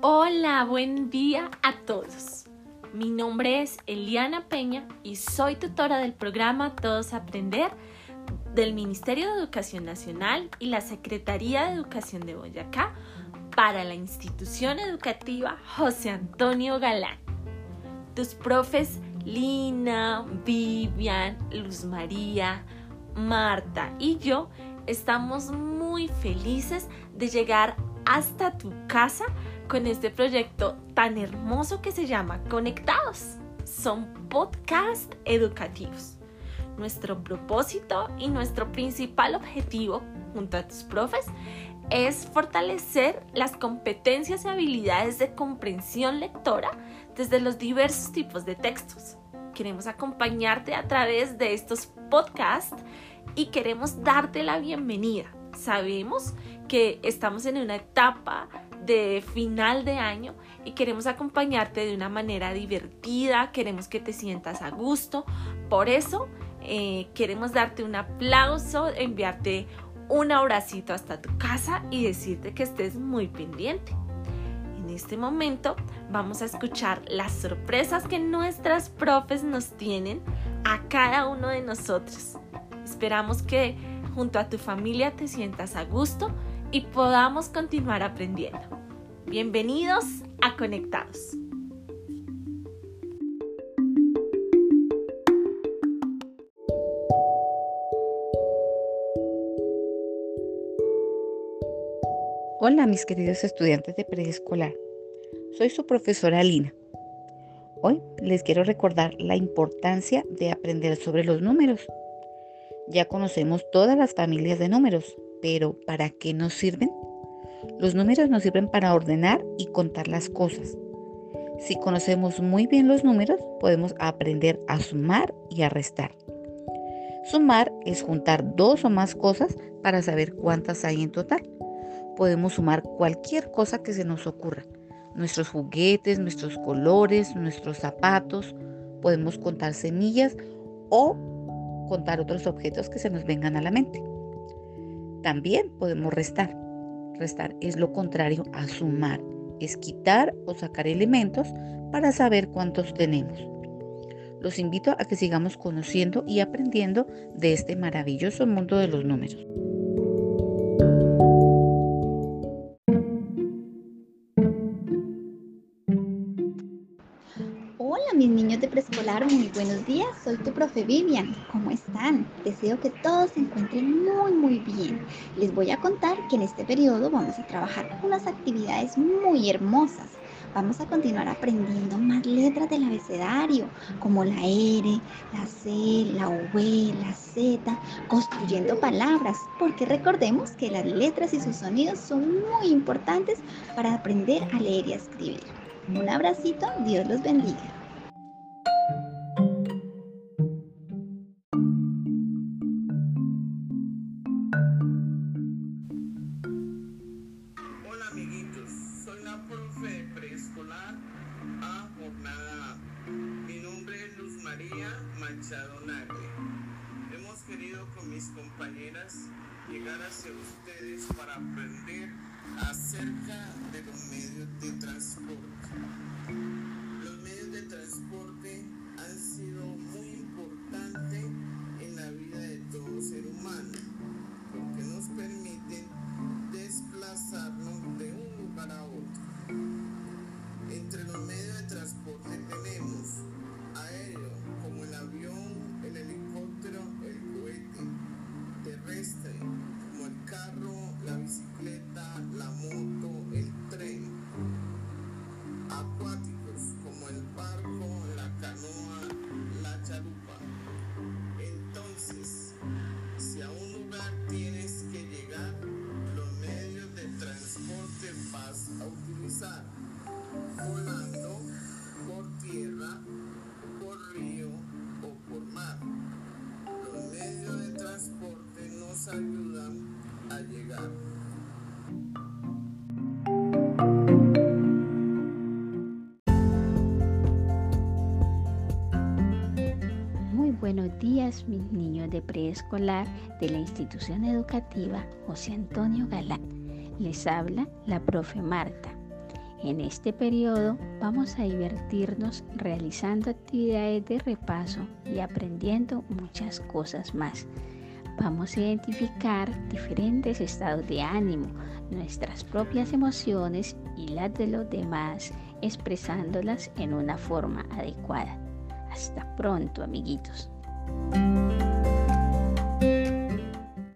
Hola, buen día a todos. Mi nombre es Eliana Peña y soy tutora del programa Todos Aprender del Ministerio de Educación Nacional y la Secretaría de Educación de Boyacá para la institución educativa José Antonio Galán. Tus profes Lina, Vivian, Luz María, Marta y yo estamos muy felices de llegar hasta tu casa con este proyecto tan hermoso que se llama Conectados. Son podcast educativos. Nuestro propósito y nuestro principal objetivo junto a tus profes es fortalecer las competencias y habilidades de comprensión lectora desde los diversos tipos de textos. Queremos acompañarte a través de estos podcasts y queremos darte la bienvenida. Sabemos que estamos en una etapa de final de año y queremos acompañarte de una manera divertida, queremos que te sientas a gusto. Por eso eh, queremos darte un aplauso, enviarte un abracito hasta tu casa y decirte que estés muy pendiente. En este momento vamos a escuchar las sorpresas que nuestras profes nos tienen a cada uno de nosotros. Esperamos que junto a tu familia te sientas a gusto y podamos continuar aprendiendo. Bienvenidos a Conectados. Hola mis queridos estudiantes de preescolar, soy su profesora Lina. Hoy les quiero recordar la importancia de aprender sobre los números. Ya conocemos todas las familias de números, pero ¿para qué nos sirven? Los números nos sirven para ordenar y contar las cosas. Si conocemos muy bien los números, podemos aprender a sumar y a restar. Sumar es juntar dos o más cosas para saber cuántas hay en total. Podemos sumar cualquier cosa que se nos ocurra. Nuestros juguetes, nuestros colores, nuestros zapatos. Podemos contar semillas o contar otros objetos que se nos vengan a la mente. También podemos restar. Restar es lo contrario a sumar, es quitar o sacar elementos para saber cuántos tenemos. Los invito a que sigamos conociendo y aprendiendo de este maravilloso mundo de los números. Preescolar, muy buenos días. Soy tu profe Vivian. ¿Cómo están? Deseo que todos se encuentren muy, muy bien. Les voy a contar que en este periodo vamos a trabajar unas actividades muy hermosas. Vamos a continuar aprendiendo más letras del abecedario, como la R, la C, la V, la Z, construyendo palabras, porque recordemos que las letras y sus sonidos son muy importantes para aprender a leer y a escribir. Un abracito, Dios los bendiga. Hemos querido con mis compañeras llegar hacia ustedes para aprender acerca de los medios de transporte. Los medios de transporte han sido muy importantes en la vida de todo ser humano porque nos permiten desplazarnos de un lugar a otro. Entre los medios de transporte tenemos buenos días mis niños de preescolar de la institución educativa José Antonio Galán. Les habla la profe Marta. En este periodo vamos a divertirnos realizando actividades de repaso y aprendiendo muchas cosas más. Vamos a identificar diferentes estados de ánimo, nuestras propias emociones y las de los demás, expresándolas en una forma adecuada. Hasta pronto, amiguitos. Música